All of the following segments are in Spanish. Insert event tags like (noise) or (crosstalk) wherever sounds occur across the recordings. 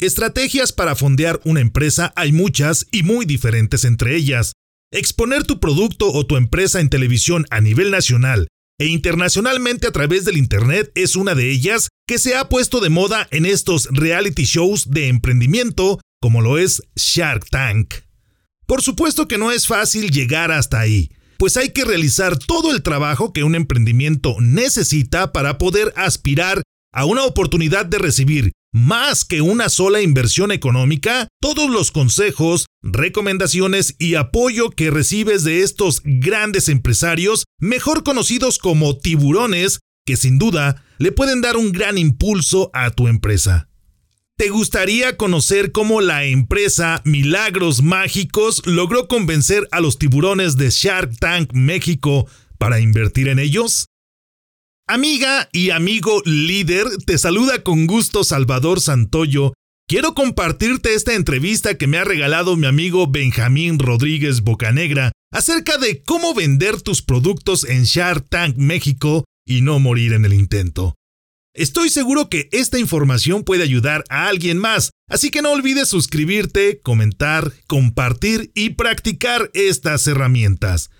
Estrategias para fondear una empresa hay muchas y muy diferentes entre ellas. Exponer tu producto o tu empresa en televisión a nivel nacional e internacionalmente a través del Internet es una de ellas que se ha puesto de moda en estos reality shows de emprendimiento como lo es Shark Tank. Por supuesto que no es fácil llegar hasta ahí, pues hay que realizar todo el trabajo que un emprendimiento necesita para poder aspirar a una oportunidad de recibir más que una sola inversión económica, todos los consejos, recomendaciones y apoyo que recibes de estos grandes empresarios, mejor conocidos como tiburones, que sin duda le pueden dar un gran impulso a tu empresa. ¿Te gustaría conocer cómo la empresa Milagros Mágicos logró convencer a los tiburones de Shark Tank México para invertir en ellos? Amiga y amigo líder, te saluda con gusto Salvador Santoyo. Quiero compartirte esta entrevista que me ha regalado mi amigo Benjamín Rodríguez Bocanegra acerca de cómo vender tus productos en Shark Tank México y no morir en el intento. Estoy seguro que esta información puede ayudar a alguien más, así que no olvides suscribirte, comentar, compartir y practicar estas herramientas.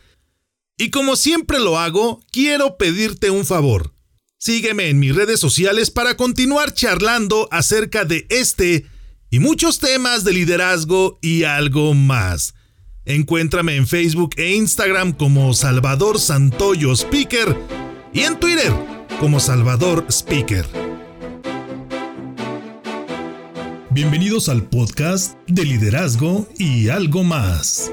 Y como siempre lo hago, quiero pedirte un favor. Sígueme en mis redes sociales para continuar charlando acerca de este y muchos temas de liderazgo y algo más. Encuéntrame en Facebook e Instagram como Salvador Santoyo Speaker y en Twitter como Salvador Speaker. Bienvenidos al podcast de liderazgo y algo más.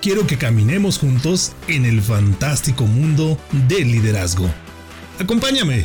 quiero que caminemos juntos en el fantástico mundo del liderazgo. Acompáñame.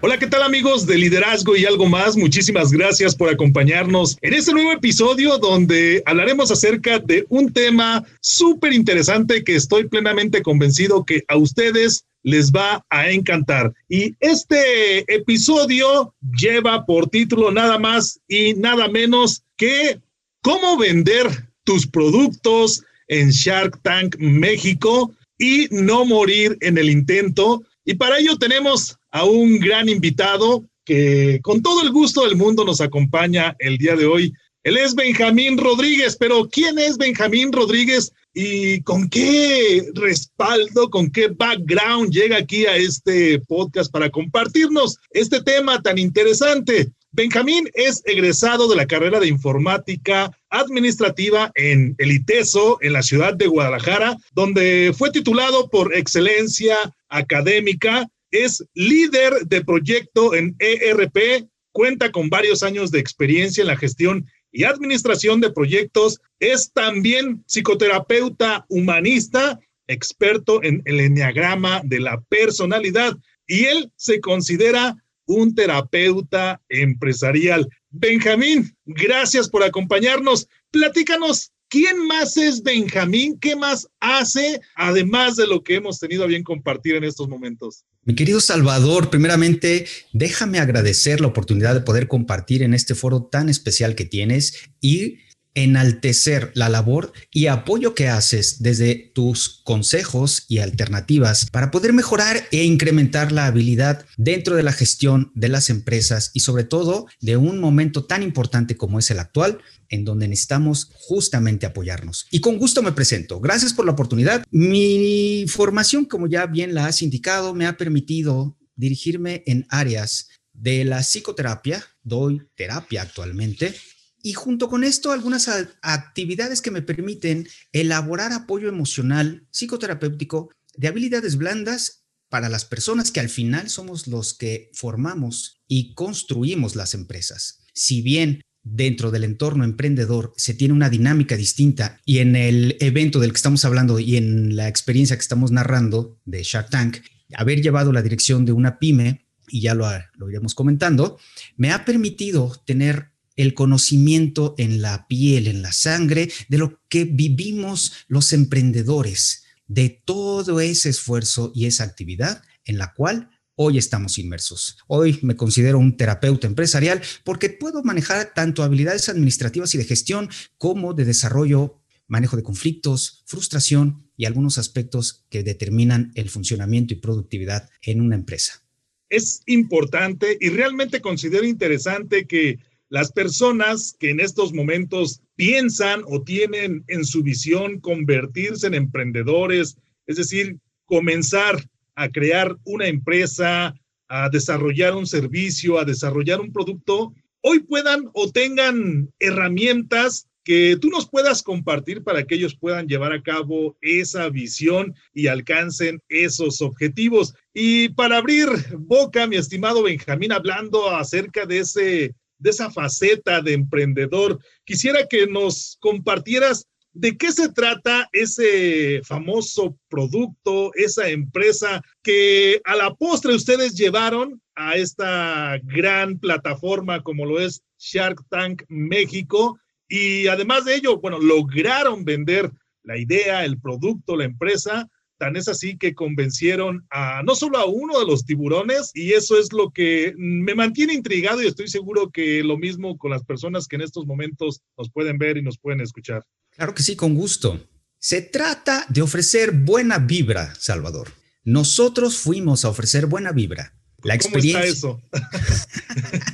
Hola, ¿qué tal amigos de liderazgo y algo más? Muchísimas gracias por acompañarnos en este nuevo episodio donde hablaremos acerca de un tema súper interesante que estoy plenamente convencido que a ustedes les va a encantar. Y este episodio lleva por título nada más y nada menos que cómo vender tus productos en Shark Tank México y no morir en el intento. Y para ello tenemos a un gran invitado que con todo el gusto del mundo nos acompaña el día de hoy. Él es Benjamín Rodríguez, pero ¿quién es Benjamín Rodríguez y con qué respaldo, con qué background llega aquí a este podcast para compartirnos este tema tan interesante? Benjamín es egresado de la carrera de informática administrativa en el ITESO, en la ciudad de Guadalajara, donde fue titulado por excelencia académica. Es líder de proyecto en ERP, cuenta con varios años de experiencia en la gestión y administración de proyectos. Es también psicoterapeuta humanista, experto en el enneagrama de la personalidad y él se considera un terapeuta empresarial. Benjamín, gracias por acompañarnos. Platícanos, ¿quién más es Benjamín? ¿Qué más hace, además de lo que hemos tenido a bien compartir en estos momentos? Mi querido Salvador, primeramente, déjame agradecer la oportunidad de poder compartir en este foro tan especial que tienes y enaltecer la labor y apoyo que haces desde tus consejos y alternativas para poder mejorar e incrementar la habilidad dentro de la gestión de las empresas y sobre todo de un momento tan importante como es el actual, en donde necesitamos justamente apoyarnos. Y con gusto me presento. Gracias por la oportunidad. Mi formación, como ya bien la has indicado, me ha permitido dirigirme en áreas de la psicoterapia, doy terapia actualmente, y junto con esto, algunas actividades que me permiten elaborar apoyo emocional psicoterapéutico de habilidades blandas para las personas que al final somos los que formamos y construimos las empresas. Si bien dentro del entorno emprendedor se tiene una dinámica distinta y en el evento del que estamos hablando y en la experiencia que estamos narrando de Shark Tank, haber llevado la dirección de una pyme, y ya lo, lo iremos comentando, me ha permitido tener el conocimiento en la piel, en la sangre, de lo que vivimos los emprendedores, de todo ese esfuerzo y esa actividad en la cual hoy estamos inmersos. Hoy me considero un terapeuta empresarial porque puedo manejar tanto habilidades administrativas y de gestión como de desarrollo, manejo de conflictos, frustración y algunos aspectos que determinan el funcionamiento y productividad en una empresa. Es importante y realmente considero interesante que las personas que en estos momentos piensan o tienen en su visión convertirse en emprendedores, es decir, comenzar a crear una empresa, a desarrollar un servicio, a desarrollar un producto, hoy puedan o tengan herramientas que tú nos puedas compartir para que ellos puedan llevar a cabo esa visión y alcancen esos objetivos. Y para abrir boca, mi estimado Benjamín, hablando acerca de ese de esa faceta de emprendedor. Quisiera que nos compartieras de qué se trata ese famoso producto, esa empresa que a la postre ustedes llevaron a esta gran plataforma como lo es Shark Tank México. Y además de ello, bueno, lograron vender la idea, el producto, la empresa Tan es así que convencieron a no solo a uno de los tiburones y eso es lo que me mantiene intrigado y estoy seguro que lo mismo con las personas que en estos momentos nos pueden ver y nos pueden escuchar. Claro que sí, con gusto. Se trata de ofrecer buena vibra, Salvador. Nosotros fuimos a ofrecer buena vibra. La experiencia. ¿Cómo está eso?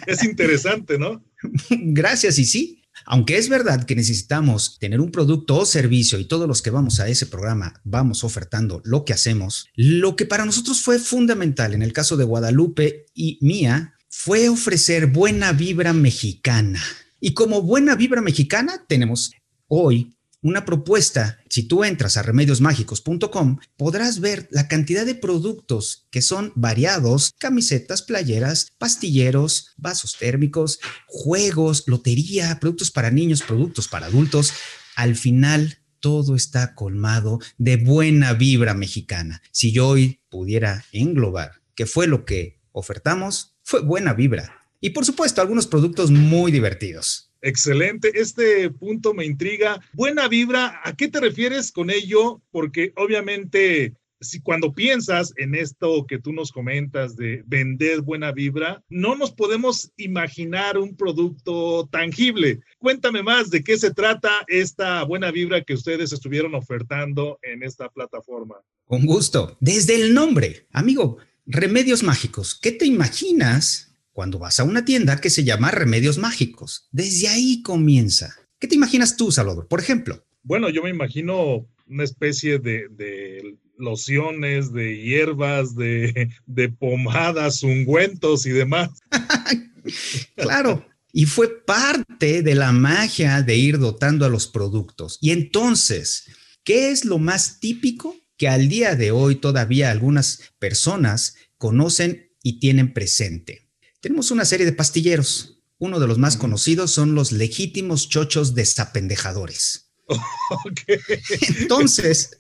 (laughs) es interesante, ¿no? (laughs) Gracias, y sí. Aunque es verdad que necesitamos tener un producto o servicio y todos los que vamos a ese programa vamos ofertando lo que hacemos, lo que para nosotros fue fundamental en el caso de Guadalupe y mía fue ofrecer buena vibra mexicana. Y como buena vibra mexicana tenemos hoy una propuesta, si tú entras a remediosmágicos.com, podrás ver la cantidad de productos que son variados, camisetas, playeras, pastilleros, vasos térmicos, juegos, lotería, productos para niños, productos para adultos. Al final, todo está colmado de buena vibra mexicana. Si yo hoy pudiera englobar qué fue lo que ofertamos, fue buena vibra. Y por supuesto, algunos productos muy divertidos. Excelente, este punto me intriga. Buena vibra, ¿a qué te refieres con ello? Porque obviamente si cuando piensas en esto que tú nos comentas de vender buena vibra, no nos podemos imaginar un producto tangible. Cuéntame más de qué se trata esta buena vibra que ustedes estuvieron ofertando en esta plataforma. Con gusto. Desde el nombre, amigo, remedios mágicos. ¿Qué te imaginas cuando vas a una tienda que se llama Remedios Mágicos. Desde ahí comienza. ¿Qué te imaginas tú, Salvador? Por ejemplo. Bueno, yo me imagino una especie de, lociones, de hierbas, de, de pomadas, ungüentos y demás. (laughs) claro. Y fue parte de la magia de ir dotando a los productos. Y entonces, ¿qué es lo más típico que al día de hoy todavía algunas personas conocen y tienen presente? Tenemos una serie de pastilleros. Uno de los más conocidos son los legítimos chochos desapendejadores. (laughs) Entonces,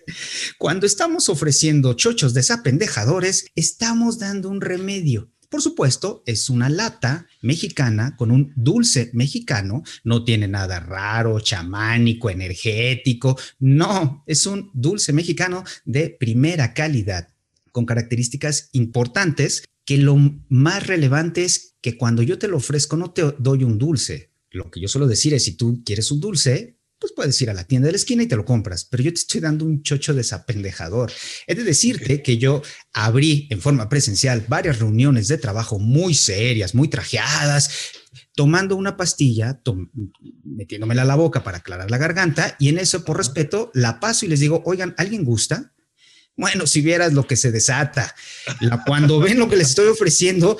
cuando estamos ofreciendo chochos desapendejadores, estamos dando un remedio. Por supuesto, es una lata mexicana con un dulce mexicano. No tiene nada raro, chamánico, energético. No, es un dulce mexicano de primera calidad, con características importantes que lo más relevante es que cuando yo te lo ofrezco no te doy un dulce. Lo que yo suelo decir es, si tú quieres un dulce, pues puedes ir a la tienda de la esquina y te lo compras, pero yo te estoy dando un chocho desapendejador. He de decirte que yo abrí en forma presencial varias reuniones de trabajo muy serias, muy trajeadas, tomando una pastilla, metiéndomela a la boca para aclarar la garganta y en eso, por respeto, la paso y les digo, oigan, ¿alguien gusta? Bueno, si vieras lo que se desata, cuando ven lo que les estoy ofreciendo,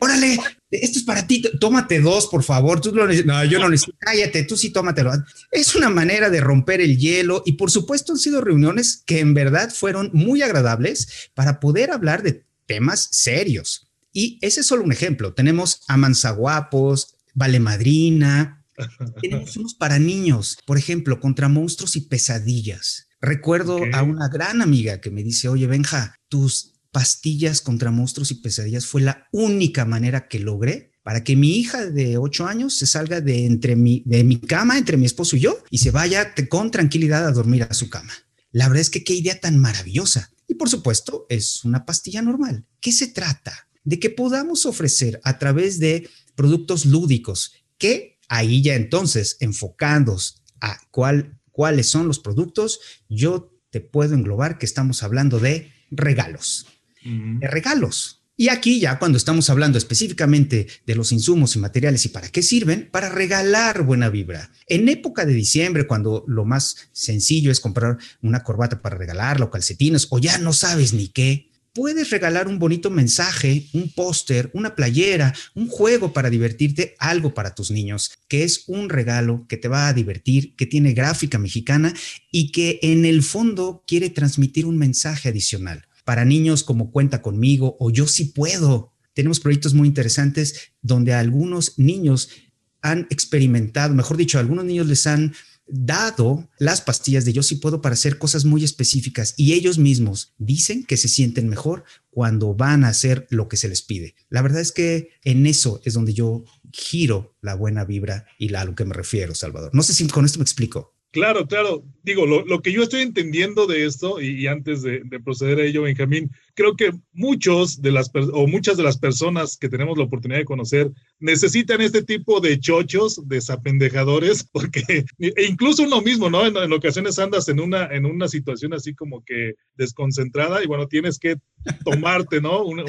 órale, esto es para ti, tómate dos, por favor. Tú no, yo no necesito, cállate, tú sí tómatelo. Es una manera de romper el hielo y por supuesto han sido reuniones que en verdad fueron muy agradables para poder hablar de temas serios. Y ese es solo un ejemplo. Tenemos a Manzaguapos, Vale Madrina, (laughs) tenemos unos para niños, por ejemplo, contra monstruos y pesadillas. Recuerdo a una gran amiga que me dice, oye, Benja, tus pastillas contra monstruos y pesadillas fue la única manera que logré para que mi hija de ocho años se salga de entre mi, de mi cama, entre mi esposo y yo, y se vaya con tranquilidad a dormir a su cama. La verdad es que qué idea tan maravillosa. Y por supuesto, es una pastilla normal. ¿Qué se trata? De que podamos ofrecer a través de productos lúdicos que ahí ya entonces, enfocados a cuál, cuáles son los productos, yo te puedo englobar que estamos hablando de regalos de regalos. Y aquí ya cuando estamos hablando específicamente de los insumos y materiales y para qué sirven, para regalar buena vibra. En época de diciembre, cuando lo más sencillo es comprar una corbata para regalarla o calcetines o ya no sabes ni qué, puedes regalar un bonito mensaje, un póster, una playera, un juego para divertirte, algo para tus niños, que es un regalo que te va a divertir, que tiene gráfica mexicana y que en el fondo quiere transmitir un mensaje adicional para niños como Cuenta conmigo o Yo sí puedo. Tenemos proyectos muy interesantes donde algunos niños han experimentado, mejor dicho, algunos niños les han dado las pastillas de yo sí puedo para hacer cosas muy específicas y ellos mismos dicen que se sienten mejor cuando van a hacer lo que se les pide. La verdad es que en eso es donde yo giro la buena vibra y a lo que me refiero, Salvador. No sé si con esto me explico. Claro, claro. Digo, lo, que yo estoy entendiendo de esto, y, antes de, de, proceder a ello, Benjamín, creo que muchos de las o muchas de las personas que tenemos la oportunidad de conocer necesitan este tipo de chochos, desapendejadores, (laughs) porque e incluso uno mismo, ¿no? En, ocasiones andas en una, en una situación así como que desconcentrada y bueno, tienes que tomarte, ¿no? Un,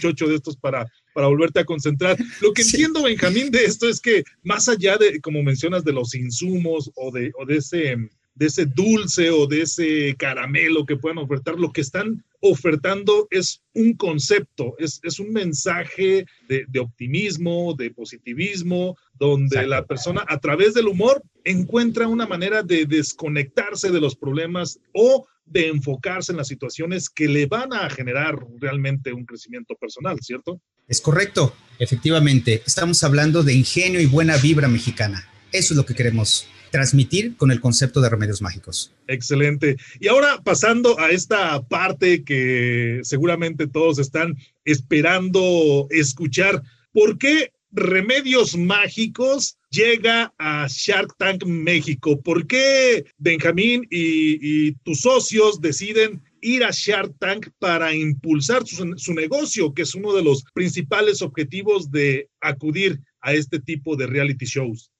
chocho de estos para, para volverte a concentrar. Lo que entiendo, Benjamín, de esto es que más allá de, como mencionas, de los insumos o de, o de ese de ese dulce o de ese caramelo que puedan ofertar, lo que están ofertando es un concepto, es, es un mensaje de, de, optimismo, de positivismo, donde la persona a través del humor encuentra una manera de desconectarse de los problemas o de enfocarse en las situaciones que le van a generar realmente un crecimiento personal, ¿cierto? Es correcto, efectivamente. Estamos hablando de ingenio y buena vibra mexicana. Eso es lo que queremos transmitir con el concepto de remedios mágicos. Excelente. Y ahora pasando a esta parte que seguramente todos están esperando escuchar, ¿por qué Remedios Mágicos llega a Shark Tank México? ¿Por qué Benjamín y, tus socios deciden ir a Shark Tank para impulsar su, su, negocio, que es uno de los principales objetivos de acudir a este tipo de reality shows?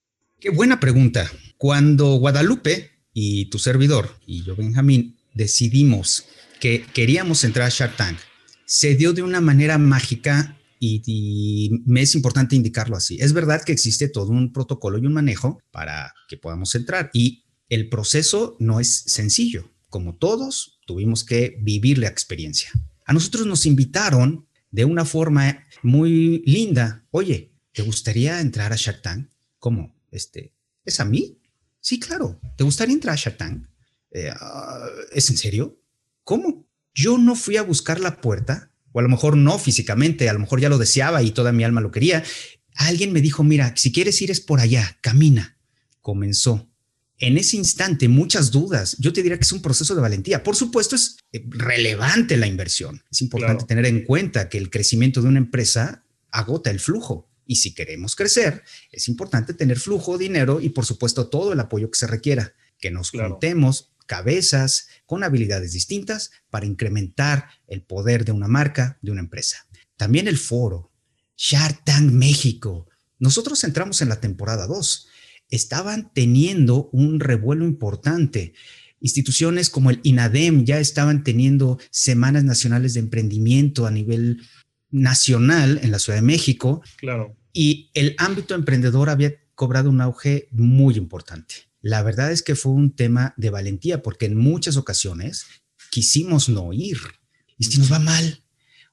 Qué buena pregunta. Cuando Guadalupe y tu servidor y yo, Benjamín, decidimos que queríamos entrar a Shark Tank, se dio de una manera mágica y, me es importante indicarlo así. Es verdad que existe todo un protocolo y un manejo para que podamos entrar y el proceso no es sencillo. Como todos, tuvimos que vivir la experiencia. A nosotros nos invitaron de una forma muy linda. Oye, ¿te gustaría entrar a Shark Tank? ¿Cómo? Este, ¿Es a mí? Sí, claro. ¿Te gustaría entrar a Shark Tank? Eh, ah, ¿Es en serio? ¿Cómo? Yo no fui a buscar la puerta, o a lo mejor no físicamente, a lo mejor ya lo deseaba y toda mi alma lo quería. Alguien me dijo, mira, si quieres ir es por allá, camina. Comenzó. En ese instante, muchas dudas. Yo te diría que es un proceso de valentía. Por supuesto, es eh, relevante la inversión. Es importante tener en cuenta que el crecimiento de una empresa agota el flujo. Y si queremos crecer, es importante tener flujo, dinero y por supuesto todo el apoyo que se requiera, que nos juntemos cabezas con habilidades distintas para incrementar el poder de una marca, de una empresa. También el foro, Shark Tank México. Nosotros entramos en la temporada 2. Estaban teniendo un revuelo importante. Instituciones como el INADEM ya estaban teniendo semanas nacionales de emprendimiento a nivel nacional en la Ciudad de México. Claro y el ámbito emprendedor había cobrado un auge muy importante. La verdad es que fue un tema de valentía porque en muchas ocasiones quisimos no ir. ¿Y si nos va mal?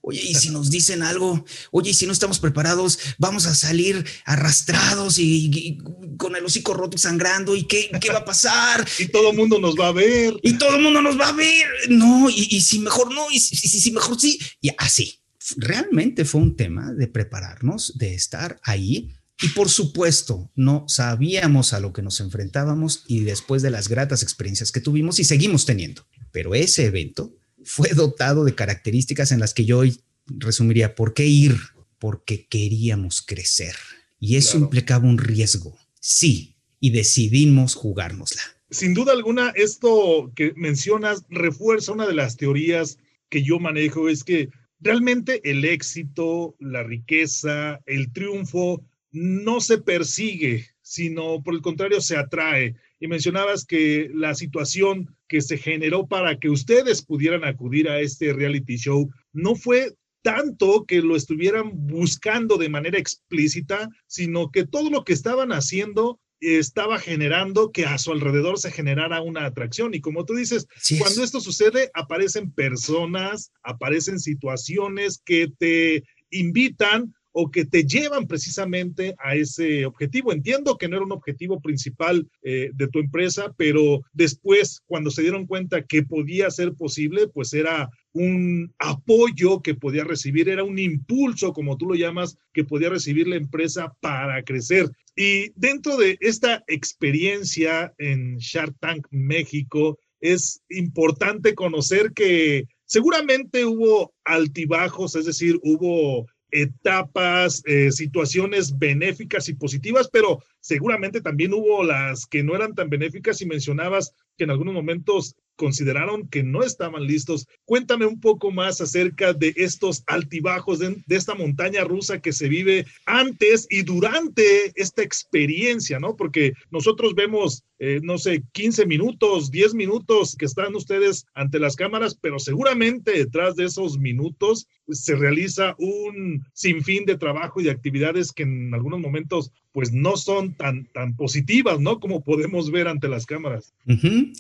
Oye, y si nos dicen algo, oye, y si no estamos preparados, vamos a salir arrastrados y, con el hocico roto sangrando, ¿y qué, qué va a pasar? (laughs) y todo el mundo nos va a ver. Y todo el mundo nos va a ver. No, y, si mejor no, y si, si mejor sí. Y así. Realmente fue un tema de prepararnos, de estar ahí y por supuesto, no sabíamos a lo que nos enfrentábamos y después de las gratas experiencias que tuvimos y seguimos teniendo. Pero ese evento fue dotado de características en las que yo hoy resumiría, ¿por qué ir? Porque queríamos crecer. Y eso implicaba un riesgo. Sí, y decidimos jugárnosla. Sin duda alguna, esto que mencionas refuerza una de las teorías que yo manejo, es que realmente el éxito, la riqueza, el triunfo no se persigue, sino por el contrario se atrae. Y mencionabas que la situación que se generó para que ustedes pudieran acudir a este reality show no fue tanto que lo estuvieran buscando de manera explícita, sino que todo lo que estaban haciendo estaba generando que a su alrededor se generara una atracción. Y como tú dices, cuando esto sucede, aparecen personas, aparecen situaciones que te invitan o que te llevan precisamente a ese objetivo. Entiendo que no era un objetivo principal eh, de tu empresa, pero después, cuando se dieron cuenta que podía ser posible, pues era un apoyo que podía recibir, era un impulso, como tú lo llamas, que podía recibir la empresa para crecer. Y dentro de esta experiencia en Shark Tank México, es importante conocer que seguramente hubo altibajos, es decir, hubo etapas, eh, situaciones benéficas y positivas, pero seguramente también hubo las que no eran tan benéficas y mencionabas que en algunos momentos consideraron que no estaban listos. Cuéntame un poco más acerca de estos altibajos, de, esta montaña rusa que se vive antes y durante esta experiencia, ¿no? Porque nosotros vemos, eh, no sé, 15 minutos, 10 minutos que están ustedes ante las cámaras, pero seguramente detrás de esos minutos se realiza un sinfín de trabajo y de actividades que en algunos momentos pues no son tan, tan positivas, ¿no? Como podemos ver ante las cámaras.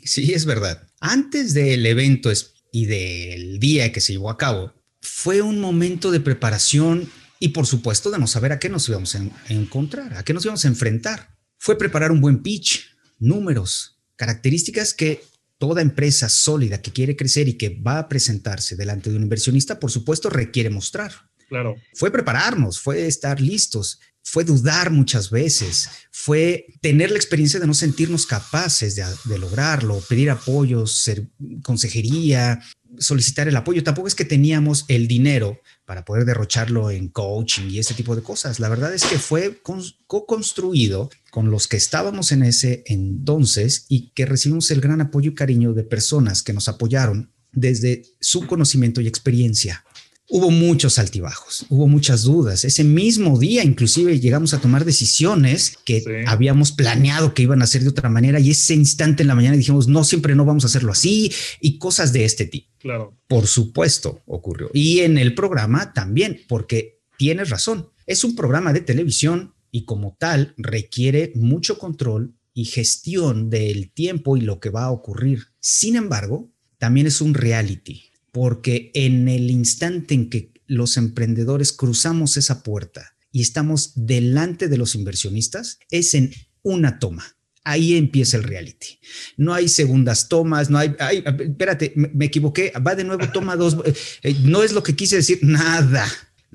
Sí, es verdad. Antes del evento y del día que se llevó a cabo, fue un momento de preparación y por supuesto de no saber a qué nos íbamos a encontrar, a qué nos íbamos a enfrentar. Fue preparar un buen pitch, números, características que toda empresa sólida que quiere crecer y que va a presentarse delante de un inversionista, por supuesto, requiere mostrar. Claro. Fue prepararnos, fue estar listos, fue dudar muchas veces, fue tener la experiencia de no sentirnos capaces de, lograrlo, pedir apoyos, ser consejería, solicitar el apoyo. Tampoco es que teníamos el dinero para poder derrocharlo en coaching y ese tipo de cosas. La verdad es que fue co-construido con los que estábamos en ese entonces y que recibimos el gran apoyo y cariño de personas que nos apoyaron desde su conocimiento y experiencia. Hubo muchos altibajos, hubo muchas dudas. Ese mismo día inclusive llegamos a tomar decisiones que habíamos planeado que iban a hacer de otra manera y ese instante en la mañana dijimos, no, siempre no vamos a hacerlo así y cosas de este tipo. Claro. Por supuesto, ocurrió. Y en el programa también, porque tienes razón, es un programa de televisión y como tal requiere mucho control y gestión del tiempo y lo que va a ocurrir. Sin embargo, también es un reality porque en el instante en que los emprendedores cruzamos esa puerta y estamos delante de los inversionistas, es en una toma. Ahí empieza el reality. No hay segundas tomas, no hay, espérate, me, equivoqué, va de nuevo, toma dos, eh, no es lo que quise decir, nada.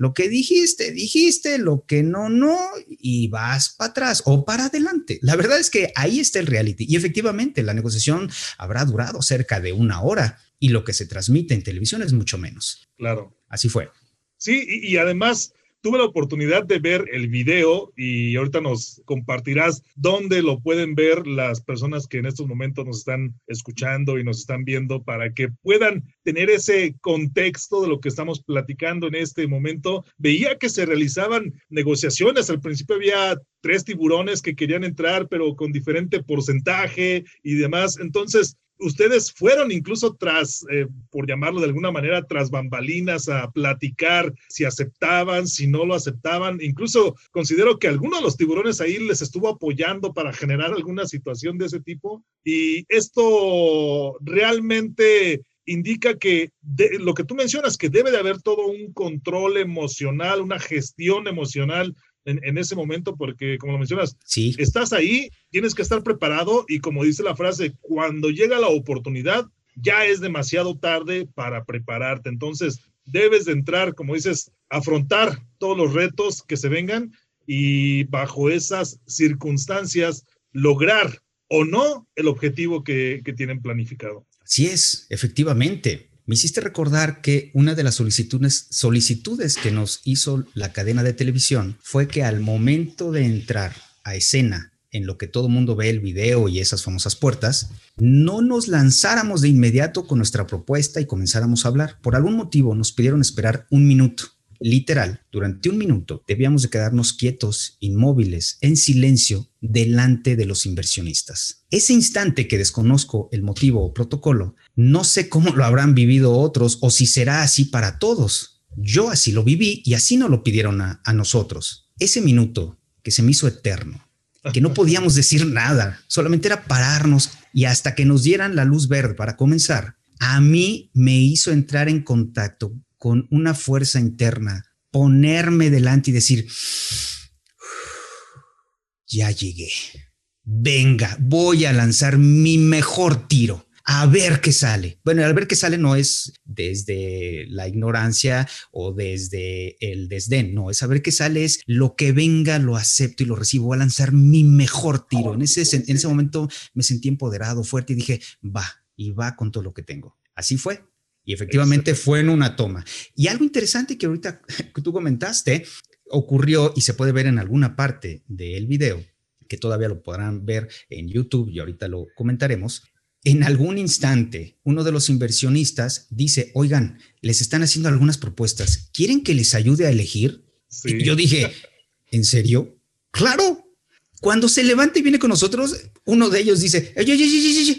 Lo que dijiste, dijiste, lo que no, no, y vas para atrás o para adelante. La verdad es que ahí está el reality. Y efectivamente, la negociación habrá durado cerca de una hora y lo que se transmite en televisión es mucho menos. Claro. Así fue. Sí, y, además tuve la oportunidad de ver el video y ahorita nos compartirás dónde lo pueden ver las personas que en estos momentos nos están escuchando y nos están viendo para que puedan tener ese contexto de lo que estamos platicando en este momento. Veía que se realizaban negociaciones, al principio había tres tiburones que querían entrar, pero con diferente porcentaje y demás. Entonces, ustedes fueron incluso tras, eh, por llamarlo de alguna manera, tras bambalinas a platicar si aceptaban, si no lo aceptaban. Incluso considero que alguno de los tiburones ahí les estuvo apoyando para generar alguna situación de ese tipo. Y esto realmente indica que lo que tú mencionas, que debe de haber todo un control emocional, una gestión emocional en, ese momento, porque como lo mencionas, sí. estás ahí, tienes que estar preparado y como dice la frase, cuando llega la oportunidad, ya es demasiado tarde para prepararte. Entonces, debes de entrar, como dices, afrontar todos los retos que se vengan y bajo esas circunstancias lograr o no el objetivo que, que tienen planificado. Así es, efectivamente. Me hiciste recordar que una de las solicitudes, que nos hizo la cadena de televisión fue que al momento de entrar a escena en lo que todo mundo ve el video y esas famosas puertas, no nos lanzáramos de inmediato con nuestra propuesta y comenzáramos a hablar. Por algún motivo nos pidieron esperar un minuto. Literal, durante un minuto debíamos de quedarnos quietos, inmóviles, en silencio, delante de los inversionistas. Ese instante que desconozco el motivo o protocolo, no sé cómo lo habrán vivido otros o si será así para todos. Yo así lo viví y así nos lo pidieron a, a nosotros. Ese minuto que se me hizo eterno, que no podíamos decir nada, solamente era pararnos y hasta que nos dieran la luz verde para comenzar, a mí me hizo entrar en contacto con una fuerza interna, ponerme delante y decir, ya llegué, venga, voy a lanzar mi mejor tiro. A ver qué sale. Bueno, al ver qué sale no es desde la ignorancia o desde el desdén, no, es a ver qué sale, es lo que venga, lo acepto y lo recibo. Voy a lanzar mi mejor tiro. En ese, en ese momento me sentí empoderado, fuerte y dije, va, y va con todo lo que tengo. Así fue. Y efectivamente fue en una toma. Y algo interesante que ahorita (laughs) tú comentaste ocurrió y se puede ver en alguna parte del video, que todavía lo podrán ver en YouTube y ahorita lo comentaremos. En algún instante, uno de los inversionistas dice, oigan, les están haciendo algunas propuestas, ¿quieren que les ayude a elegir? Y yo dije, (laughs) ¿en serio? Claro. Cuando se levanta y viene con nosotros, uno de ellos dice,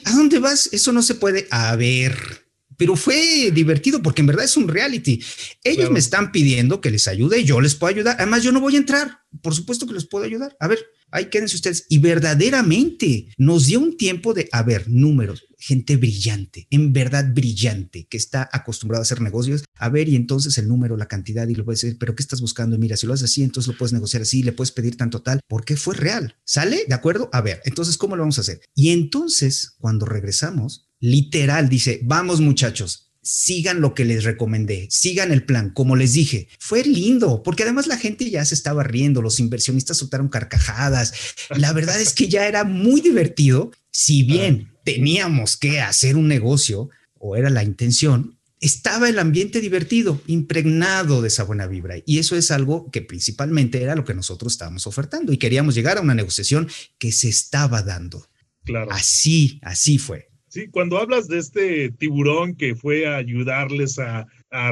¿a dónde vas? Eso no se puede. A ver, pero fue divertido porque en verdad es un reality. Ellos me están pidiendo que les ayude, yo les puedo ayudar. Además, yo no voy a entrar. Por supuesto que les puedo ayudar. A ver, ahí quédense ustedes. Y verdaderamente nos dio un tiempo de, a ver, números, gente brillante, en verdad brillante, que está acostumbrada a hacer negocios. A ver, y entonces el número, la cantidad, y lo puedes decir, pero ¿qué estás buscando? Mira, si lo haces así, entonces lo puedes negociar así, le puedes pedir tanto tal, porque fue real. ¿Sale? ¿De acuerdo? A ver, entonces, ¿cómo lo vamos a hacer? Y entonces, cuando regresamos, literal dice, vamos muchachos, sigan lo que les recomendé, sigan el plan, como les dije. Fue lindo, porque además la gente ya se estaba riendo, los inversionistas soltaron carcajadas. La verdad es que ya era muy divertido, si bien teníamos que hacer un negocio, o era la intención, estaba el ambiente divertido, impregnado de esa buena vibra. Y eso es algo que principalmente era lo que nosotros estábamos ofertando y queríamos llegar a una negociación que se estaba dando. Claro. Así, así fue. Sí, cuando hablas de este tiburón que fue a ayudarles a,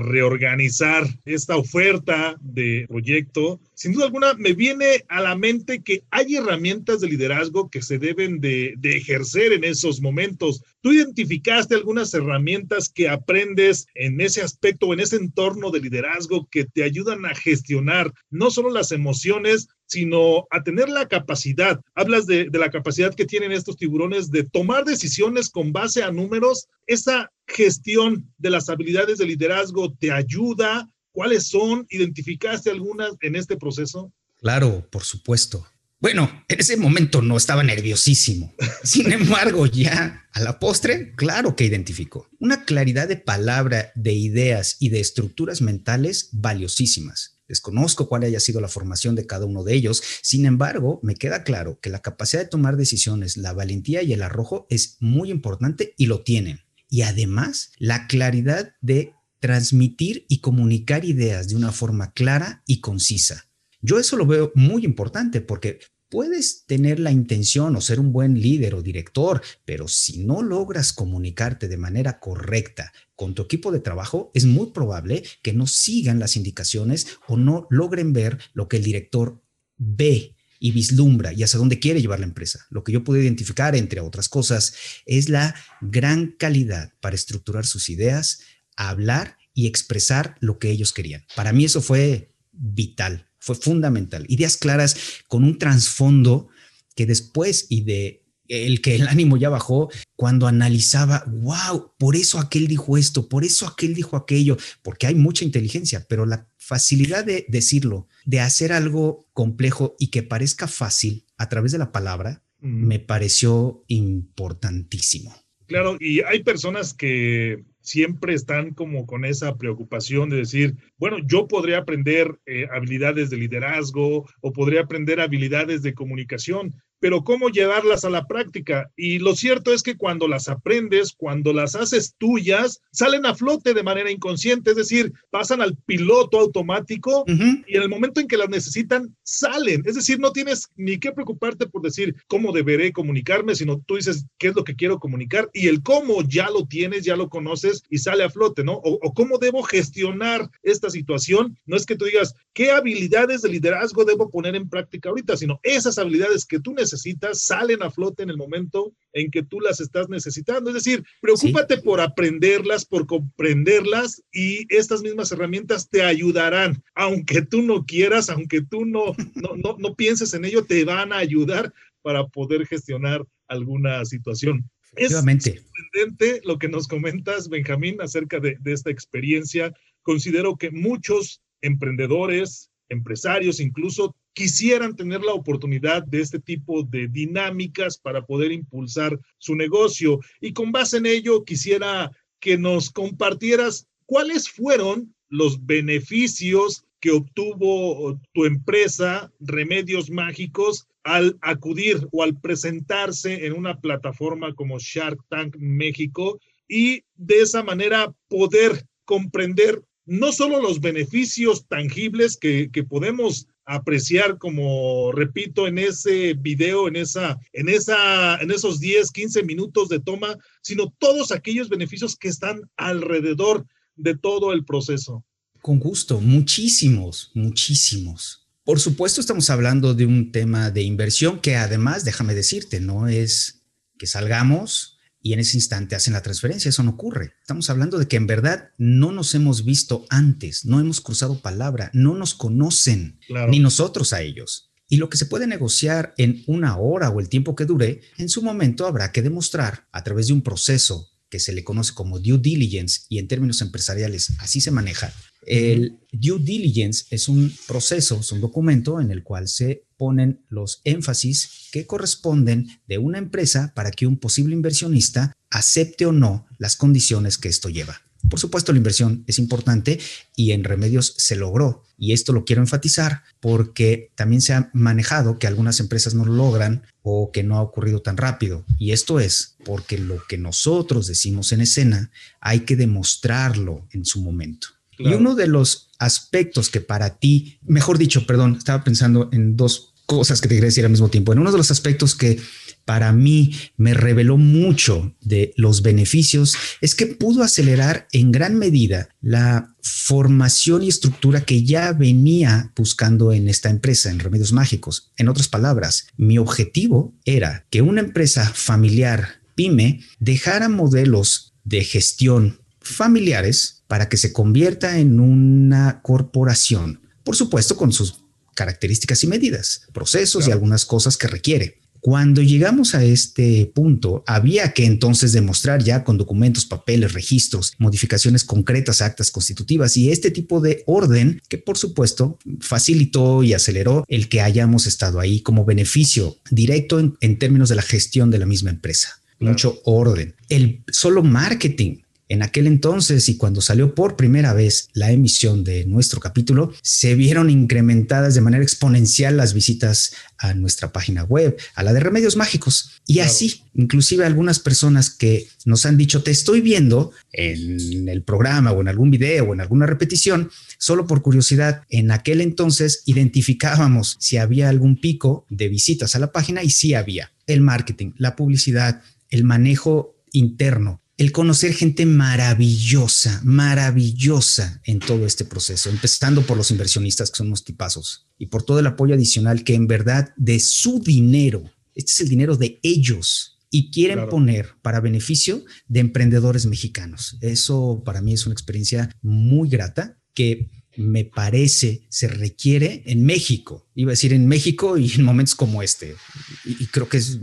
reorganizar esta oferta de proyecto, sin duda alguna me viene a la mente que hay herramientas de liderazgo que se deben de, ejercer en esos momentos. ¿Tú identificaste algunas herramientas que aprendes en ese aspecto o en ese entorno de liderazgo que te ayudan a gestionar no solo las emociones, sino a tener la capacidad, hablas de, la capacidad que tienen estos tiburones de tomar decisiones con base a números, esa gestión de las habilidades de liderazgo te ayuda, ¿cuáles son? ¿Identificaste algunas en este proceso? Claro, por supuesto. Bueno, en ese momento no estaba nerviosísimo. (laughs) Sin embargo, ya a la postre, claro que identificó una claridad de palabra, de ideas y de estructuras mentales valiosísimas. Desconozco cuál haya sido la formación de cada uno de ellos, sin embargo, me queda claro que la capacidad de tomar decisiones, la valentía y el arrojo es muy importante y lo tienen. Y además, la claridad de transmitir y comunicar ideas de una forma clara y concisa. Yo eso lo veo muy importante porque puedes tener la intención o ser un buen líder o director, pero si no logras comunicarte de manera correcta con tu equipo de trabajo, es muy probable que no sigan las indicaciones o no logren ver lo que el director ve y vislumbra y hacia dónde quiere llevar la empresa. Lo que yo pude identificar, entre otras cosas, es la gran calidad para estructurar sus ideas, hablar y expresar lo que ellos querían. Para mí eso fue vital fue fundamental. Ideas claras con un trasfondo que después y de el que el ánimo ya bajó cuando analizaba, wow, por eso aquel dijo esto, por eso aquel dijo aquello, porque hay mucha inteligencia, pero la facilidad de decirlo, de hacer algo complejo y que parezca fácil a través de la palabra, me pareció importantísimo. Claro, y hay personas que siempre están como con esa preocupación de decir, bueno, yo podría aprender eh, habilidades de liderazgo o podría aprender habilidades de comunicación, pero cómo llevarlas a la práctica. Y lo cierto es que cuando las aprendes, cuando las haces tuyas, salen a flote de manera inconsciente, es decir, pasan al piloto automático y en el momento en que las necesitan, salen. Es decir, no tienes ni que preocuparte por decir cómo deberé comunicarme, sino tú dices qué es lo que quiero comunicar y el cómo ya lo tienes, ya lo conoces y sale a flote, ¿no? O, o cómo debo gestionar esta situación. No es que tú digas qué habilidades de liderazgo debo poner en práctica ahorita, sino esas habilidades que tú necesitas necesitas salen a flote en el momento en que tú las estás necesitando. Es decir, preocúpate por aprenderlas, por comprenderlas y estas mismas herramientas te ayudarán, aunque tú no quieras, aunque tú no, no, no, pienses en ello, te van a ayudar para poder gestionar alguna situación. Es sorprendente lo que nos comentas, Benjamín, acerca de, de esta experiencia. Considero que muchos emprendedores, empresarios incluso quisieran tener la oportunidad de este tipo de dinámicas para poder impulsar su negocio. Y con base en ello, quisiera que nos compartieras cuáles fueron los beneficios que obtuvo tu empresa, Remedios Mágicos, al acudir o al presentarse en una plataforma como Shark Tank México y de esa manera poder comprender no solo los beneficios tangibles que, podemos apreciar como repito en ese video en esa en esa en esos 10 15 minutos de toma sino todos aquellos beneficios que están alrededor de todo el proceso. Con gusto muchísimos muchísimos. Por supuesto estamos hablando de un tema de inversión que además déjame decirte no es que salgamos y en ese instante hacen la transferencia. Eso no ocurre. Estamos hablando de que en verdad no nos hemos visto antes, no hemos cruzado palabra, no nos conocen, ni nosotros a ellos. Y lo que se puede negociar en una hora o el tiempo que dure, en su momento habrá que demostrar a través de un proceso que se le conoce como due diligence y en términos empresariales así se maneja. El due diligence es un proceso, es un documento en el cual se ponen los énfasis que corresponden de una empresa para que un posible inversionista acepte o no las condiciones que esto lleva. Por supuesto, la inversión es importante y en remedios se logró. Y esto lo quiero enfatizar porque también se ha manejado que algunas empresas no lo logran o que no ha ocurrido tan rápido. Y esto es porque lo que nosotros decimos en escena hay que demostrarlo en su momento. Y uno de los aspectos que para ti, mejor dicho, perdón, estaba pensando en dos cosas que te quería decir al mismo tiempo. En uno de los aspectos que para mí me reveló mucho de los beneficios es que pudo acelerar en gran medida la formación y estructura que ya venía buscando en esta empresa, en Remedios Mágicos. En otras palabras, mi objetivo era que una empresa familiar pyme dejara modelos de gestión familiares para que se convierta en una corporación, por supuesto con sus características y medidas, procesos y algunas cosas que requiere. Cuando llegamos a este punto, había que entonces demostrar ya con documentos, papeles, registros, modificaciones concretas, actas constitutivas y este tipo de orden que por supuesto facilitó y aceleró el que hayamos estado ahí como beneficio directo en, términos de la gestión de la misma empresa. Mucho orden. El solo marketing en aquel entonces y cuando salió por primera vez la emisión de nuestro capítulo, se vieron incrementadas de manera exponencial las visitas a nuestra página web, a la de Remedios Mágicos. Y así, inclusive algunas personas que nos han dicho, te estoy viendo en el programa o en algún video o en alguna repetición, solo por curiosidad, en aquel entonces identificábamos si había algún pico de visitas a la página y sí había. El marketing, la publicidad, el manejo interno el conocer gente maravillosa, maravillosa en todo este proceso, empezando por los inversionistas que son unos tipazos y por todo el apoyo adicional que en verdad de su dinero, este es el dinero de ellos y quieren poner para beneficio de emprendedores mexicanos. Eso para mí es una experiencia muy grata que me parece se requiere en México. Iba a decir en México y en momentos como este. Y, creo que es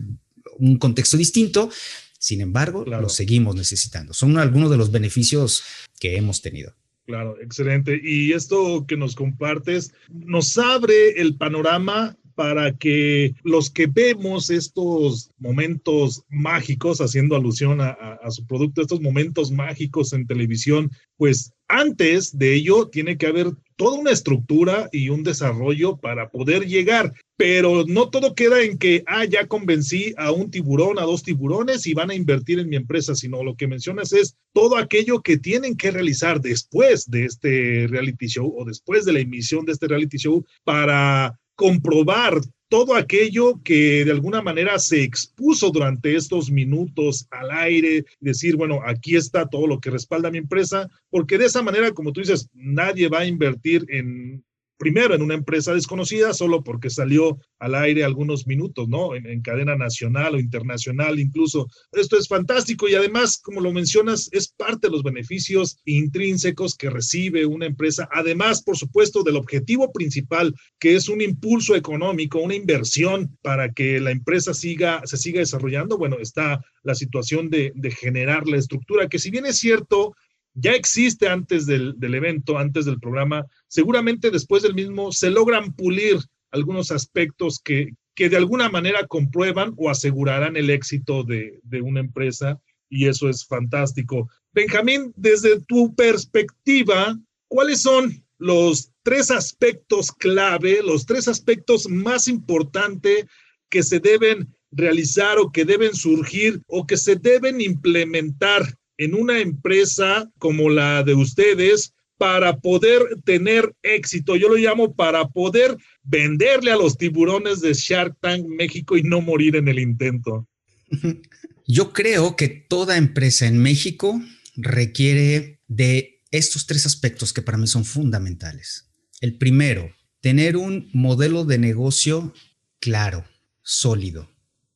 un contexto distinto. Sin embargo, lo seguimos necesitando. Son algunos de los beneficios que hemos tenido. Claro, excelente. Y esto que nos compartes nos abre el panorama para que los que vemos estos momentos mágicos, haciendo alusión a, su producto, estos momentos mágicos en televisión, pues antes de ello tiene que haber toda una estructura y un desarrollo para poder llegar, pero no todo queda en que, ah, ya convencí a un tiburón, a dos tiburones y van a invertir en mi empresa, sino lo que mencionas es todo aquello que tienen que realizar después de este reality show o después de la emisión de este reality show para comprobar todo aquello que de alguna manera se expuso durante estos minutos al aire, decir, bueno, aquí está todo lo que respalda mi empresa, porque de esa manera, como tú dices, nadie va a invertir en primero en una empresa desconocida solo porque salió al aire algunos minutos, ¿no? En, cadena nacional o internacional incluso. Esto es fantástico y además, como lo mencionas, es parte de los beneficios intrínsecos que recibe una empresa, además, por supuesto, del objetivo principal, que es un impulso económico, una inversión para que la empresa siga, se siga desarrollando. Bueno, está la situación de, de generar la estructura, que si bien es cierto, ya existe antes del, evento, antes del programa, seguramente después del mismo se logran pulir algunos aspectos que, que de alguna manera comprueban o asegurarán el éxito de, de una empresa y eso es fantástico. Benjamín, desde tu perspectiva, ¿cuáles son los tres aspectos clave, los tres aspectos más importantes que se deben realizar o que deben surgir o que se deben implementar en una empresa como la de ustedes para poder tener éxito. Yo lo llamo para poder venderle a los tiburones de Shark Tank México y no morir en el intento. (laughs) Yo creo que toda empresa en México requiere de estos tres aspectos que para mí son fundamentales. El primero, tener un modelo de negocio claro, sólido.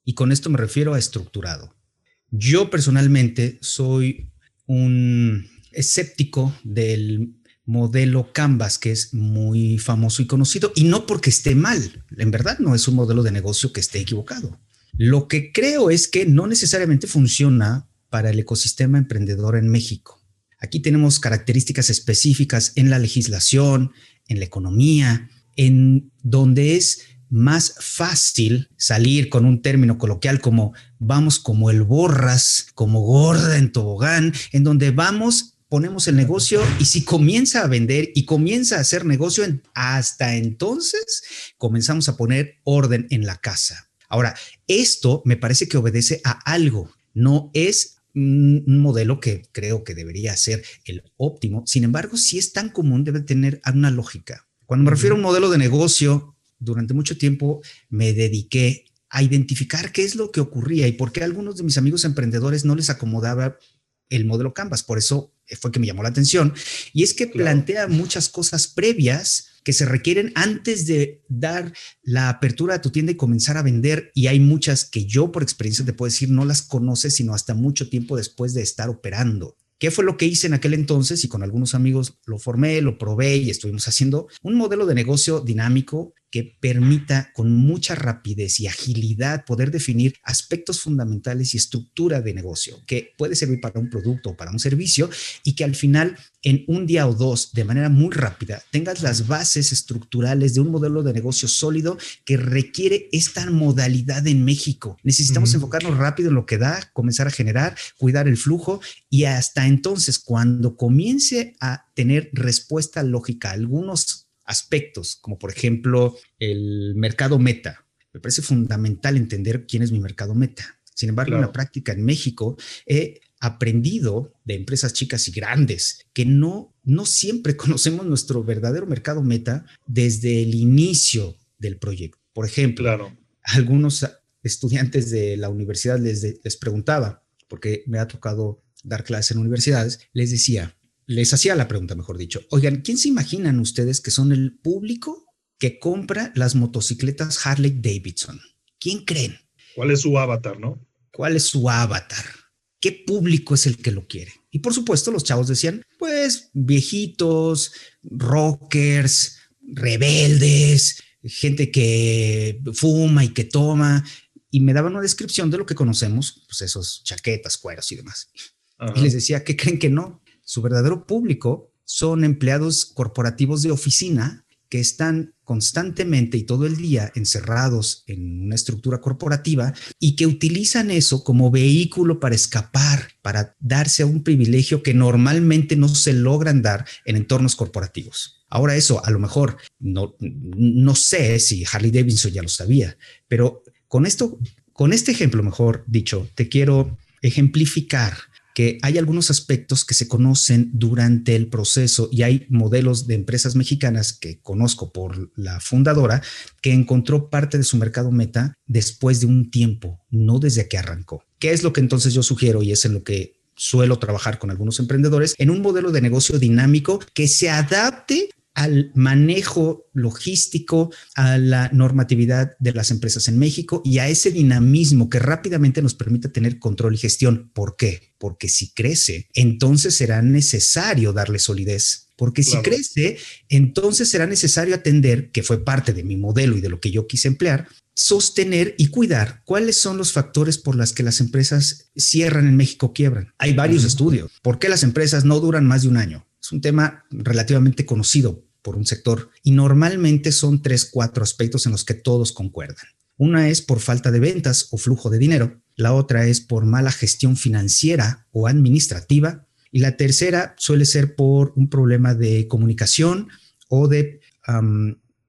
Y con esto me refiero a estructurado. Yo personalmente soy un escéptico del modelo Canvas, que es muy famoso y conocido, y no porque esté mal, en verdad no es un modelo de negocio que esté equivocado. Lo que creo es que no necesariamente funciona para el ecosistema emprendedor en México. Aquí tenemos características específicas en la legislación, en la economía, en donde es más fácil salir con un término coloquial como vamos como el borras, como gorda en tobogán, en donde vamos, ponemos el negocio y si comienza a vender y comienza a hacer negocio, hasta entonces comenzamos a poner orden en la casa. Ahora, esto me parece que obedece a algo, no es un modelo que creo que debería ser el óptimo. Sin embargo, si es tan común, debe tener una lógica. Cuando me refiero a un modelo de negocio, durante mucho tiempo me dediqué a identificar qué es lo que ocurría y por qué a algunos de mis amigos emprendedores no les acomodaba el modelo Canvas. Por eso fue que me llamó la atención. Y es que plantea muchas cosas previas que se requieren antes de dar la apertura a tu tienda y comenzar a vender. Y hay muchas que yo por experiencia te puedo decir no las conoces, sino hasta mucho tiempo después de estar operando. ¿Qué fue lo que hice en aquel entonces? Y con algunos amigos lo formé, lo probé y estuvimos haciendo un modelo de negocio dinámico que permita con mucha rapidez y agilidad poder definir aspectos fundamentales y estructura de negocio que puede servir para un producto o para un servicio y que al final en un día o dos de manera muy rápida tengas las bases estructurales de un modelo de negocio sólido que requiere esta modalidad en México. Necesitamos enfocarnos rápido en lo que da, comenzar a generar, cuidar el flujo y hasta entonces cuando comience a tener respuesta lógica a algunos aspectos, como por ejemplo el mercado meta. Me parece fundamental entender quién es mi mercado meta. Sin embargo, en la práctica en México he aprendido de empresas chicas y grandes que no, no siempre (laughs) conocemos nuestro verdadero mercado meta desde el inicio del proyecto. Por ejemplo, algunos estudiantes de la universidad les, les preguntaba, porque me ha tocado dar clases en universidades, les decía, les hacía la pregunta, mejor dicho, oigan, ¿quién se imaginan ustedes que son el público que compra las motocicletas Harley Davidson? ¿Quién creen? ¿Cuál es su avatar, no? ¿Cuál es su avatar? ¿Qué público es el que lo quiere? Y por supuesto, los chavos decían, pues viejitos, rockers, rebeldes, gente que fuma y que toma. y me daban una descripción de lo que conocemos, pues esos chaquetas, cueros y demás. Y les decía, ¿qué creen que no? Su verdadero público son empleados corporativos de oficina que están constantemente y todo el día encerrados en una estructura corporativa y que utilizan eso como vehículo para escapar, para darse a un privilegio que normalmente no se logran dar en entornos corporativos. Ahora eso, a lo mejor, no, no sé si Harley Davidson ya lo sabía, pero con esto, con este ejemplo, mejor dicho, te quiero ejemplificar que hay algunos aspectos que se conocen durante el proceso y hay modelos de empresas mexicanas que conozco por la fundadora que encontró parte de su mercado meta después de un tiempo, no desde que arrancó. ¿Qué es lo que entonces yo sugiero y es en lo que suelo trabajar con algunos emprendedores en un modelo de negocio dinámico que se adapte al manejo logístico, a la normatividad de las empresas en México y a ese dinamismo que rápidamente nos permite tener control y gestión. ¿Por qué? Porque si crece, entonces será necesario darle solidez. Porque si crece, entonces será necesario atender, que fue parte de mi modelo y de lo que yo quise emplear, sostener y cuidar cuáles son los factores por los que las empresas cierran en México, quiebran. Hay varios estudios. ¿Por qué las empresas no duran más de un año? Es un tema relativamente conocido por un sector y normalmente son tres, cuatro aspectos en los que todos concuerdan. Una es por falta de ventas o flujo de dinero, la otra es por mala gestión financiera o administrativa y la tercera suele ser por un problema de comunicación o de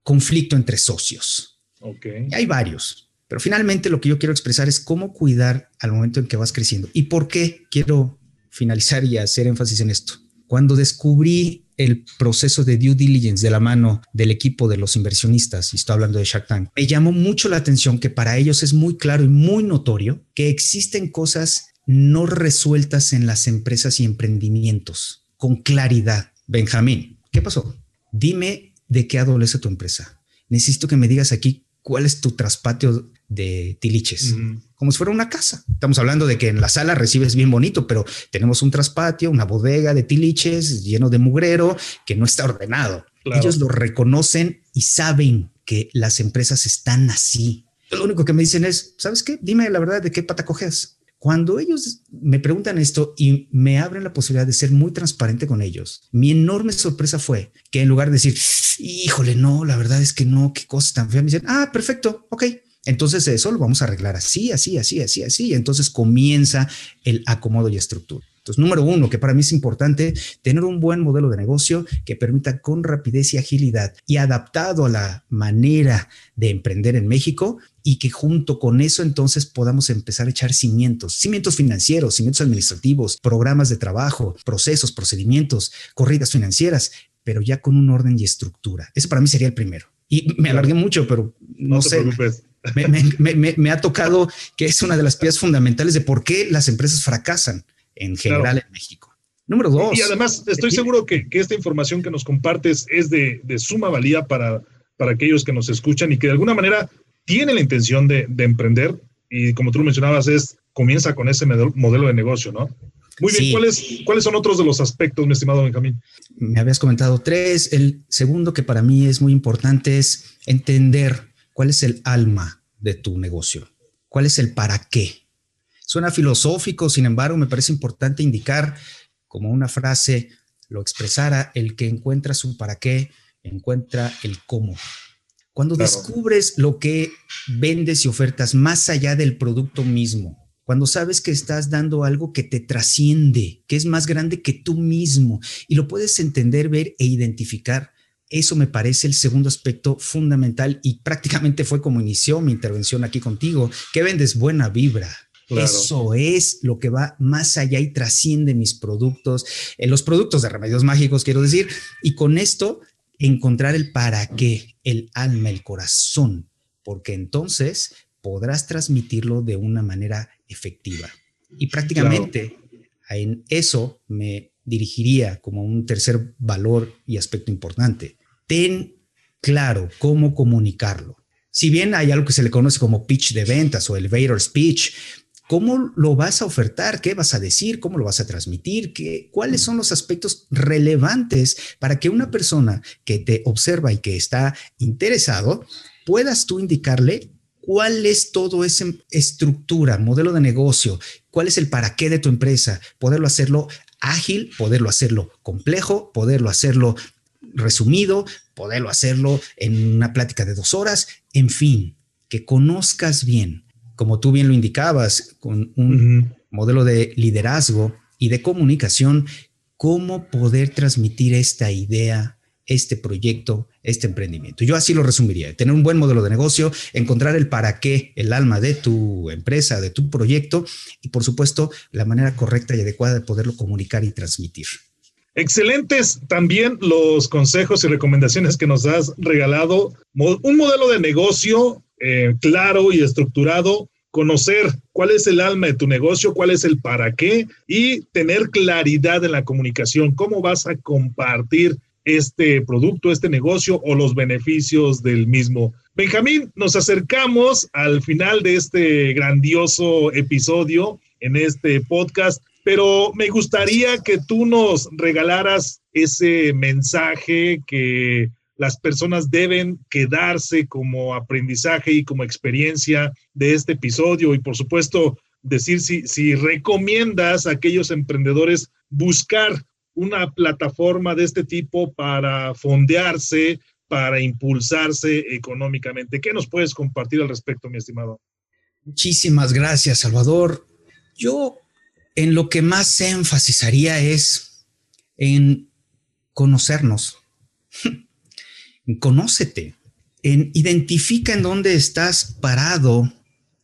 conflicto entre socios. Okay. hay varios, pero finalmente lo que yo quiero expresar es cómo cuidar al momento en que vas creciendo y por qué quiero finalizar y hacer énfasis en esto. Cuando descubrí el proceso de due diligence de la mano del equipo de los inversionistas, y estoy hablando de Shark Tank, me llamó mucho la atención que para ellos es muy claro y muy notorio que existen cosas no resueltas en las empresas y emprendimientos con claridad. Benjamín, ¿qué pasó? Dime de qué adolece tu empresa. Necesito que me digas aquí cuál es tu traspatio de tiliches, como si fuera una casa. Estamos hablando de que en la sala recibes bien bonito, pero tenemos un traspatio, una bodega de tiliches lleno de mugrero que no está ordenado. Ellos lo reconocen y saben que las empresas están así. Lo único que me dicen es, ¿sabes qué? Dime la verdad de qué pata coges. Cuando ellos me preguntan esto y me abren la posibilidad de ser muy transparente con ellos, mi enorme sorpresa fue que en lugar de decir, híjole, no, la verdad es que no, qué cosa tan fea, me dicen, ah, perfecto, ok, entonces eso lo vamos a arreglar así, así, así, así, así. Entonces comienza el acomodo y estructura. Entonces, número uno, que para mí es importante tener un buen modelo de negocio que permita con rapidez y agilidad y adaptado a la manera de emprender en México y que junto con eso entonces podamos empezar a echar cimientos, cimientos financieros, cimientos administrativos, programas de trabajo, procesos, procedimientos, corridas financieras, pero ya con un orden y estructura. Ese para mí sería el primero. Y me alargué mucho, pero no, sé me, ha tocado que es una de las piezas fundamentales de por qué las empresas fracasan en general en México. Número dos. Y además estoy seguro que, esta información que nos compartes es de, suma valía para, para aquellos que nos escuchan y que de alguna manera tienen la intención de, emprender. Y como tú lo mencionabas, es comienza con ese modelo de negocio, ¿no? Muy bien, ¿cuáles, ¿cuáles son otros de los aspectos, mi estimado Benjamín? Me habías comentado tres. El segundo que para mí es muy importante es entender ¿Cuál es el alma de tu negocio? ¿Cuál es el para qué? Suena filosófico, sin embargo, me parece importante indicar, como una frase lo expresara, el que encuentra su para qué, encuentra el cómo. Cuando descubres lo que vendes y ofertas más allá del producto mismo, cuando sabes que estás dando algo que te trasciende, que es más grande que tú mismo y lo puedes entender, ver e identificar, eso me parece el segundo aspecto fundamental y prácticamente fue como inició mi intervención aquí contigo, que vendes buena vibra. Eso es lo que va más allá y trasciende mis productos, en los productos de remedios mágicos, quiero decir, y con esto encontrar el para qué, el alma, el corazón, porque entonces podrás transmitirlo de una manera efectiva. Y prácticamente en eso me dirigiría como un tercer valor y aspecto importante. Ten claro cómo comunicarlo. Si bien hay algo que se le conoce como pitch de ventas o elevator speech, ¿cómo lo vas a ofertar? ¿Qué vas a decir? ¿Cómo lo vas a transmitir? ¿Qué, ¿Cuáles son los aspectos relevantes para que una persona que te observa y que está interesado, puedas tú indicarle cuál es todo esa estructura, modelo de negocio, cuál es el para qué de tu empresa, poderlo hacerlo ágil, poderlo hacerlo complejo, poderlo hacerlo resumido, poderlo hacerlo en una plática de dos horas, en fin, que conozcas bien, como tú bien lo indicabas, con un modelo de liderazgo y de comunicación, cómo poder transmitir esta idea, este proyecto, este emprendimiento. Yo así lo resumiría, tener un buen modelo de negocio, encontrar el para qué, el alma de tu empresa, de tu proyecto y por supuesto la manera correcta y adecuada de poderlo comunicar y transmitir. Excelentes también los consejos y recomendaciones que nos has regalado. Un modelo de negocio eh, claro y estructurado, conocer cuál es el alma de tu negocio, cuál es el para qué y tener claridad en la comunicación, cómo vas a compartir este producto, este negocio o los beneficios del mismo. Benjamín, nos acercamos al final de este grandioso episodio en este podcast pero me gustaría que tú nos regalaras ese mensaje que las personas deben quedarse como aprendizaje y como experiencia de este episodio y por supuesto decir si, si recomiendas a aquellos emprendedores buscar una plataforma de este tipo para fondearse, para impulsarse económicamente. ¿Qué nos puedes compartir al respecto, mi estimado? Muchísimas gracias, Salvador. Yo en lo que más se enfasizaría es en conocernos. (laughs) Conócete, en identifica en dónde estás parado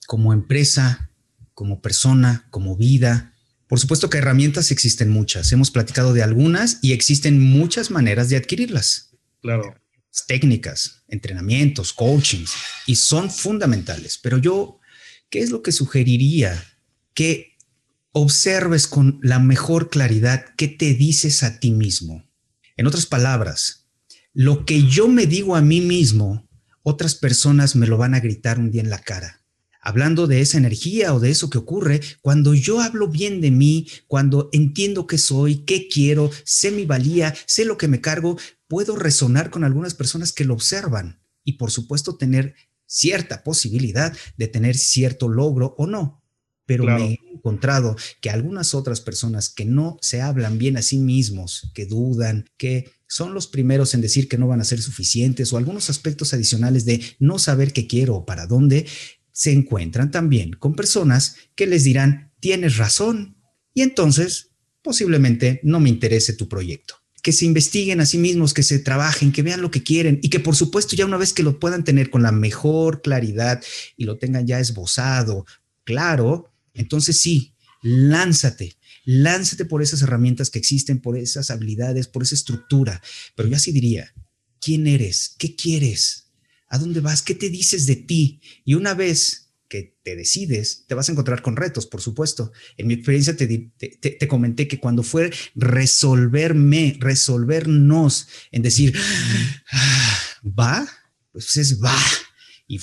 como empresa, como persona, como vida. Por supuesto que herramientas existen muchas. Hemos platicado de algunas y existen muchas maneras de adquirirlas. Claro. Técnicas, entrenamientos, coachings, y son fundamentales. Pero yo, ¿qué es lo que sugeriría? Que observes con la mejor claridad qué te dices a ti mismo. En otras palabras, lo que yo me digo a mí mismo, otras personas me lo van a gritar un día en la cara. Hablando de esa energía o de eso que ocurre, cuando yo hablo bien de mí, cuando entiendo qué soy, qué quiero, sé mi valía, sé lo que me cargo, puedo resonar con algunas personas que lo observan y por supuesto tener cierta posibilidad de tener cierto logro o no pero me he encontrado que algunas otras personas que no se hablan bien a sí mismos, que dudan, que son los primeros en decir que no van a ser suficientes o algunos aspectos adicionales de no saber qué quiero o para dónde, se encuentran también con personas que les dirán, tienes razón, y entonces posiblemente no me interese tu proyecto. Que se investiguen a sí mismos, que se trabajen, que vean lo que quieren y que por supuesto ya una vez que lo puedan tener con la mejor claridad y lo tengan ya esbozado, claro, entonces sí, lánzate, lánzate por esas herramientas que existen, por esas habilidades, por esa estructura. Pero yo así diría, ¿quién eres? ¿Qué quieres? ¿A dónde vas? ¿Qué te dices de ti? Y una vez que te decides, te vas a encontrar con retos, por supuesto. En mi experiencia te, te, comenté que cuando fue resolverme, resolvernos, en decir, ah, va, pues es va. Y,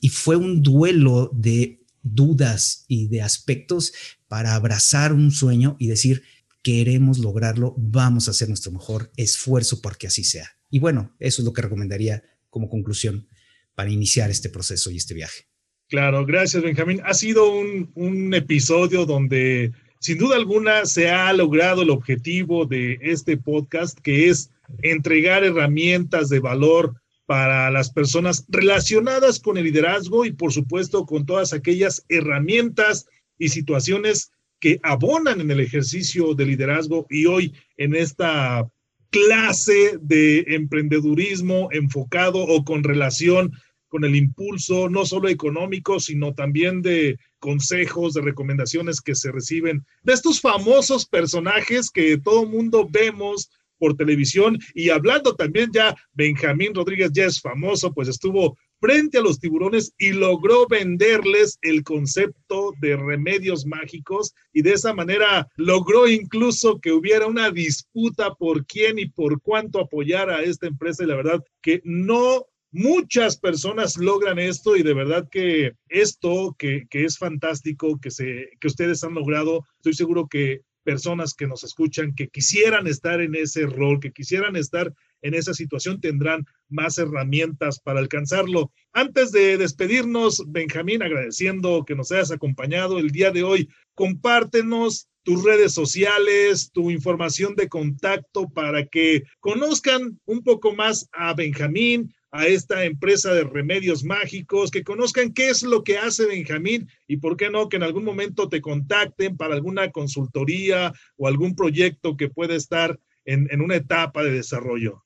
y fue un duelo de dudas y de aspectos para abrazar un sueño y decir, queremos lograrlo, vamos a hacer nuestro mejor esfuerzo porque así sea. Y bueno, eso es lo que recomendaría como conclusión para iniciar este proceso y este viaje. Claro, gracias Benjamín. Ha sido un, un episodio donde sin duda alguna se ha logrado el objetivo de este podcast, que es entregar herramientas de valor para las personas relacionadas con el liderazgo y por supuesto con todas aquellas herramientas y situaciones que abonan en el ejercicio de liderazgo y hoy en esta clase de emprendedurismo enfocado o con relación con el impulso no solo económico, sino también de consejos, de recomendaciones que se reciben de estos famosos personajes que todo mundo vemos por televisión. Y hablando también ya, Benjamín Rodríguez ya es famoso, pues estuvo frente a los tiburones y logró venderles el concepto de remedios mágicos. Y de esa manera logró incluso que hubiera una disputa por quién y por cuánto apoyar a esta empresa. Y la verdad que no muchas personas logran esto. Y de verdad que esto que, que es fantástico que, se, que ustedes han logrado, estoy seguro que personas que nos escuchan que quisieran estar en ese rol, que quisieran estar en esa situación tendrán más herramientas para alcanzarlo. Antes de despedirnos, Benjamín, agradeciendo que nos hayas acompañado el día de hoy, compártenos tus redes sociales, tu información de contacto para que conozcan un poco más a Benjamín, a esta empresa de remedios mágicos, que conozcan qué es lo que hace Benjamín y por qué no que en algún momento te contacten para alguna consultoría o algún proyecto que pueda estar en, en una etapa de desarrollo.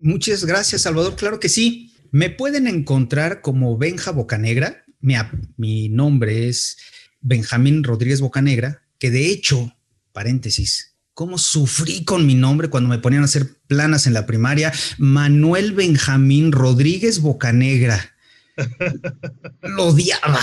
Muchas gracias, Salvador. Claro que sí. Me pueden encontrar como Benja Bocanegra. Mi, mi nombre es Benjamín Rodríguez Bocanegra, que de hecho, paréntesis, cómo sufrí con mi nombre cuando me ponían a hacer planas en la primaria. Manuel Benjamín Rodríguez Bocanegra. Lo odiaba.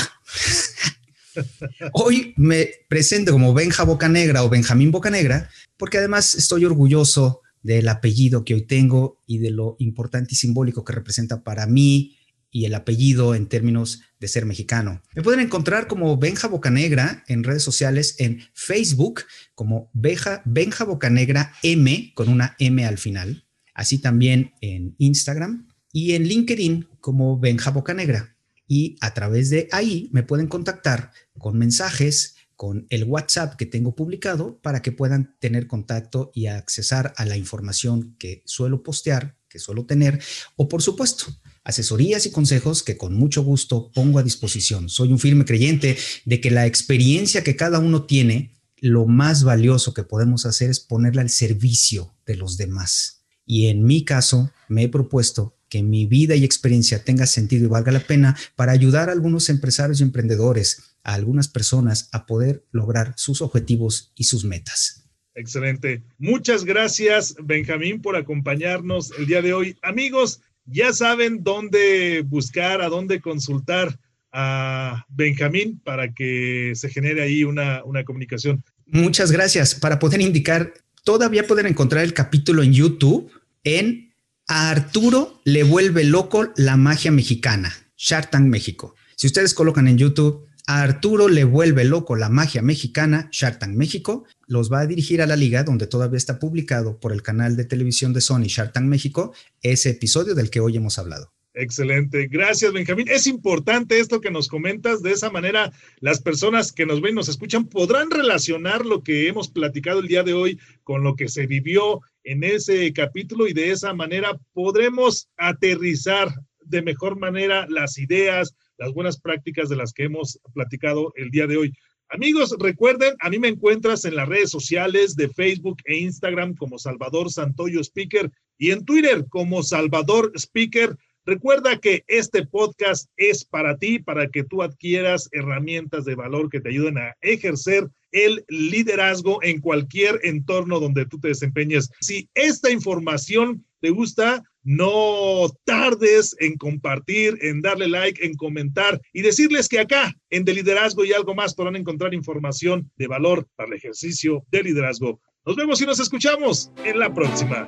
Hoy me presento como Benja Bocanegra o Benjamín Bocanegra porque además estoy orgulloso del apellido que hoy tengo y de lo importante y simbólico que representa para mí y el apellido en términos de ser mexicano. Me pueden encontrar como Benja Bocanegra en redes sociales, en Facebook como Benja, Benja Bocanegra M con una M al final, así también en Instagram y en LinkedIn como Benja Bocanegra. Y a través de ahí me pueden contactar con mensajes, con el WhatsApp que tengo publicado para que puedan tener contacto y accesar a la información que suelo postear, que suelo tener, o por supuesto, asesorías y consejos que con mucho gusto pongo a disposición. Soy un firme creyente de que la experiencia que cada uno tiene, lo más valioso que podemos hacer es ponerla al servicio de los demás. Y en mi caso, me he propuesto que mi vida y experiencia tenga sentido y valga la pena para ayudar a algunos empresarios y emprendedores, a algunas personas a poder lograr sus objetivos y sus metas. Excelente. Muchas gracias, Benjamín, por acompañarnos el día de hoy. Amigos, ya saben dónde buscar, a dónde consultar a Benjamín para que se genere ahí una, una comunicación. Muchas gracias. Para poder indicar, todavía pueden encontrar el capítulo en YouTube en A Arturo le vuelve loco la magia mexicana, Shark México. Si ustedes colocan en YouTube a Arturo le vuelve loco la magia mexicana, Shark Tank México, los va a dirigir a la liga donde todavía está publicado por el canal de televisión de Sony Shark Tank México ese episodio del que hoy hemos hablado. Excelente. Gracias, Benjamín. Es importante esto que nos comentas. De esa manera, las personas que nos ven y nos escuchan podrán relacionar lo que hemos platicado el día de hoy con lo que se vivió en ese capítulo y de esa manera podremos aterrizar de mejor manera las ideas, las buenas prácticas de las que hemos platicado el día de hoy. Amigos, recuerden, a mí me encuentras en las redes sociales de Facebook e Instagram como Salvador Santoyo Speaker y en Twitter como Salvador Speaker. Recuerda que este podcast es para ti, para que tú adquieras herramientas de valor que te ayuden a ejercer el liderazgo en cualquier entorno donde tú te desempeñes. Si esta información te gusta, no tardes en compartir, en darle like, en comentar y decirles que acá en De Liderazgo y algo más podrán encontrar información de valor para el ejercicio de liderazgo. Nos vemos y nos escuchamos en la próxima.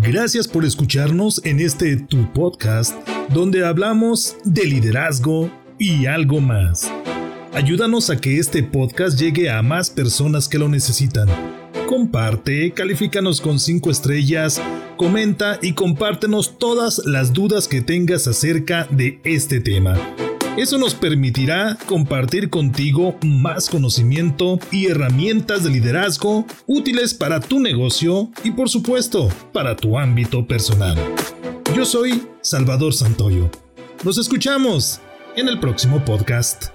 Gracias por escucharnos en este tu podcast donde hablamos de liderazgo y algo más. Ayúdanos a que este podcast llegue a más personas que lo necesitan comparte, califícanos con 5 estrellas, comenta y compártenos todas las dudas que tengas acerca de este tema. Eso nos permitirá compartir contigo más conocimiento y herramientas de liderazgo útiles para tu negocio y por supuesto para tu ámbito personal. Yo soy Salvador Santoyo. Nos escuchamos en el próximo podcast.